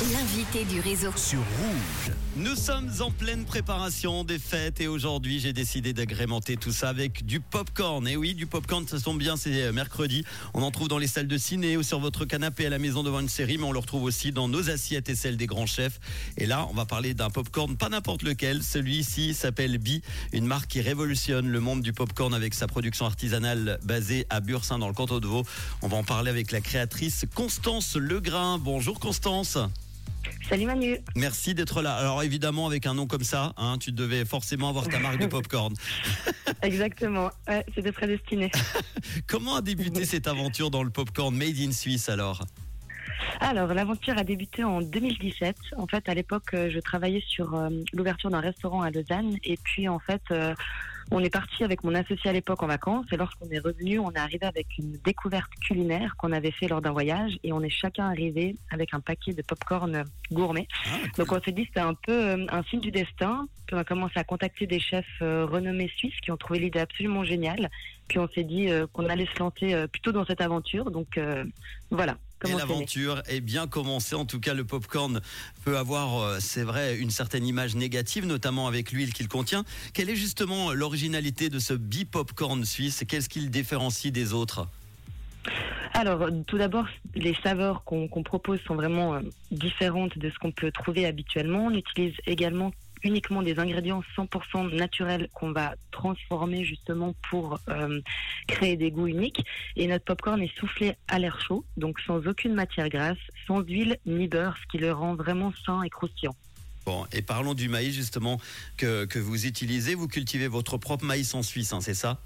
L'invité du réseau. sur Rouge. Nous sommes en pleine préparation des fêtes et aujourd'hui j'ai décidé d'agrémenter tout ça avec du popcorn. Et oui, du popcorn, ça tombe bien, c'est euh, mercredi. On en trouve dans les salles de ciné ou sur votre canapé à la maison devant une série, mais on le retrouve aussi dans nos assiettes et celles des grands chefs. Et là, on va parler d'un popcorn, pas n'importe lequel. Celui-ci s'appelle Bi, une marque qui révolutionne le monde du popcorn avec sa production artisanale basée à Bursin dans le canton de Vaud. On va en parler avec la créatrice Constance Legrain. Bonjour Constance. Salut Manu. Merci d'être là. Alors évidemment, avec un nom comme ça, hein, tu devais forcément avoir ta marque de popcorn. Exactement. Ouais, c'était prédestiné. Comment a débuté cette aventure dans le popcorn made in Suisse alors? Alors, l'aventure a débuté en 2017. En fait, à l'époque, euh, je travaillais sur euh, l'ouverture d'un restaurant à Lausanne. Et puis, en fait, euh, on est parti avec mon associé à l'époque en vacances. Et lorsqu'on est revenu, on est arrivé avec une découverte culinaire qu'on avait fait lors d'un voyage. Et on est chacun arrivé avec un paquet de popcorn gourmet. Ah, Donc, on s'est dit que c'était un peu euh, un signe du destin. Puis, on a commencé à contacter des chefs euh, renommés suisses qui ont trouvé l'idée absolument géniale. Puis, on s'est dit euh, qu'on allait se lancer plutôt dans cette aventure. Donc, voilà. Et l'aventure est bien commencée. En tout cas, le popcorn peut avoir, euh, c'est vrai, une certaine image négative, notamment avec l'huile qu'il contient. Quelle est justement l'originalité de ce bi-popcorn suisse? Qu'est-ce qui le différencie des autres? Alors, tout d'abord, les saveurs qu'on qu'on propose sont vraiment euh, différentes de ce qu'on peut trouver habituellement. On utilise également uniquement des ingrédients 100% naturels qu'on va transformer justement pour euh, créer des goûts uniques. Et notre popcorn est soufflé à l'air chaud, donc sans aucune matière grasse, sans huile ni beurre, ce qui le rend vraiment sain et croustillant. Bon, et parlons du maïs justement que, que vous utilisez. Vous cultivez votre propre maïs en Suisse, hein, c'est ça?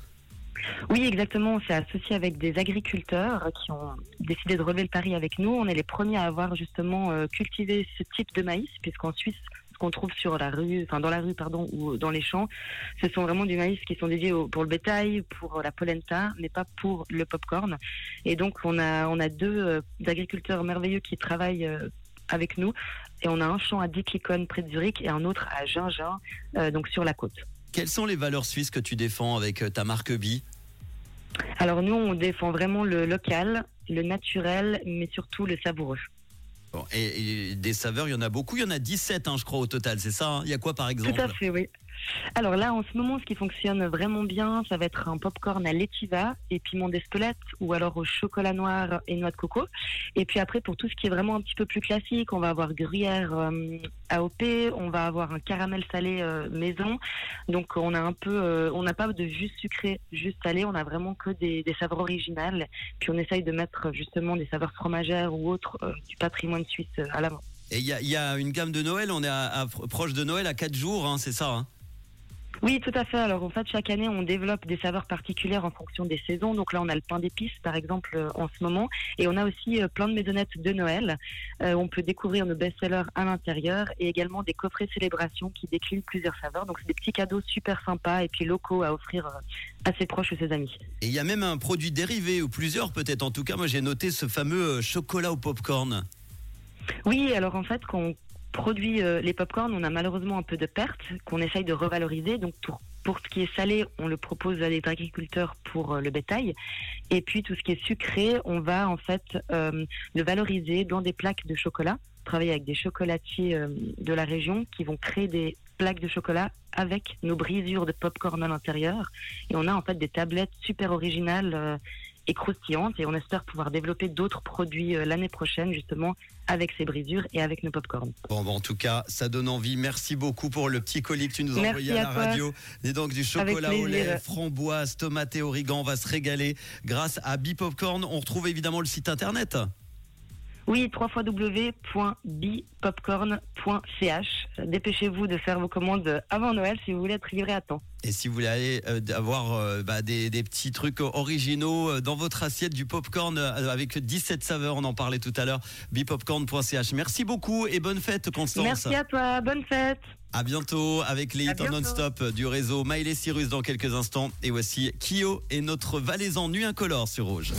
Oui, exactement. On s'est associé avec des agriculteurs qui ont décidé de relever le pari avec nous. On est les premiers à avoir justement euh, cultivé ce type de maïs, puisqu'en Suisse, qu'on trouve sur la rue, enfin dans la rue, pardon, ou dans les champs, ce sont vraiment du maïs qui sont dédiés au- pour le bétail, pour la polenta, mais pas pour le popcorn. Et donc, on a, on a deux euh, agriculteurs merveilleux qui travaillent euh, avec nous. Et on a un champ à Dicklicon près de Zurich et un autre à Gingin, euh, donc sur la côte. Quelles sont les valeurs suisses que tu défends avec ta marque Bi Alors nous, on défend vraiment le local, le naturel, mais surtout le savoureux. Bon, et, et des saveurs, il y en a beaucoup. Il y en a 17, hein, je crois, au total. C'est ça hein? Il y a quoi, par exemple Tout à fait, oui. Alors là, en ce moment, ce qui fonctionne vraiment bien, ça va être un popcorn à l'étiva et piment d'Espelette ou alors au chocolat noir et noix de coco. Et puis après, pour tout ce qui est vraiment un petit peu plus classique, on va avoir gruyère euh, AOP, on va avoir un caramel salé euh, maison. Donc on a un peu, euh, on n'a pas de juste sucré, juste salé, on a vraiment que des, saveurs originales. Puis on essaye de mettre justement des saveurs fromagères ou autres euh, du patrimoine suisse à l'avant. Et il y a, une gamme de Noël. On est proche de Noël à 4 jours, hein, c'est ça hein? Oui, tout à fait. Alors en fait, chaque année, on développe des saveurs particulières en fonction des saisons. Donc là, on a le pain d'épices, par exemple, euh, en ce moment. Et on a aussi euh, plein de maisonnettes de Noël. Euh, on peut découvrir nos best-sellers à l'intérieur et également des coffrets célébration qui déclinent plusieurs saveurs. Donc c'est des petits cadeaux super sympas et puis locaux à offrir à ses proches ou ses amis. Et il y a même un produit dérivé, ou plusieurs peut-être. En tout cas, moi j'ai noté ce fameux chocolat au popcorn. Oui, alors en fait, quand on produit euh, les popcorns, on a malheureusement un peu de pertes qu'on essaye de revaloriser. Donc pour, pour ce qui est salé, on le propose à des agriculteurs pour euh, le bétail. Et puis tout ce qui est sucré, on va en fait euh, le valoriser dans des plaques de chocolat. Travailler avec des chocolatiers euh, de la région qui vont créer des plaques de chocolat avec nos brisures de popcorn à l'intérieur. Et on a en fait des tablettes super originales euh, et croustillantes. Et on espère pouvoir développer d'autres produits euh, l'année prochaine justement avec ces brisures et avec nos popcorn. Bon, bon, en tout cas, ça donne envie. Merci beaucoup pour le petit colis que tu nous as envoyé à, à la toi. radio. Et donc du chocolat au lait, framboise, tomate et origan. On va se régaler grâce à Bipopcorn. On retrouve évidemment le site internet. Oui, www.bipopcorn.ch. Dépêchez-vous de faire vos commandes avant Noël si vous voulez être livré à temps. Et si vous voulez aller, euh, avoir euh, bah, des, des petits trucs originaux euh, dans votre assiette du popcorn avec 17 saveurs, on en parlait tout à l'heure, bipopcorn.ch. Merci beaucoup et bonne fête Constance. Merci à toi, bonne fête. À bientôt avec les hits non-stop du réseau Maïl et Cyrus dans quelques instants. Et voici Kyo et notre valaisan nu incolore sur Rouge.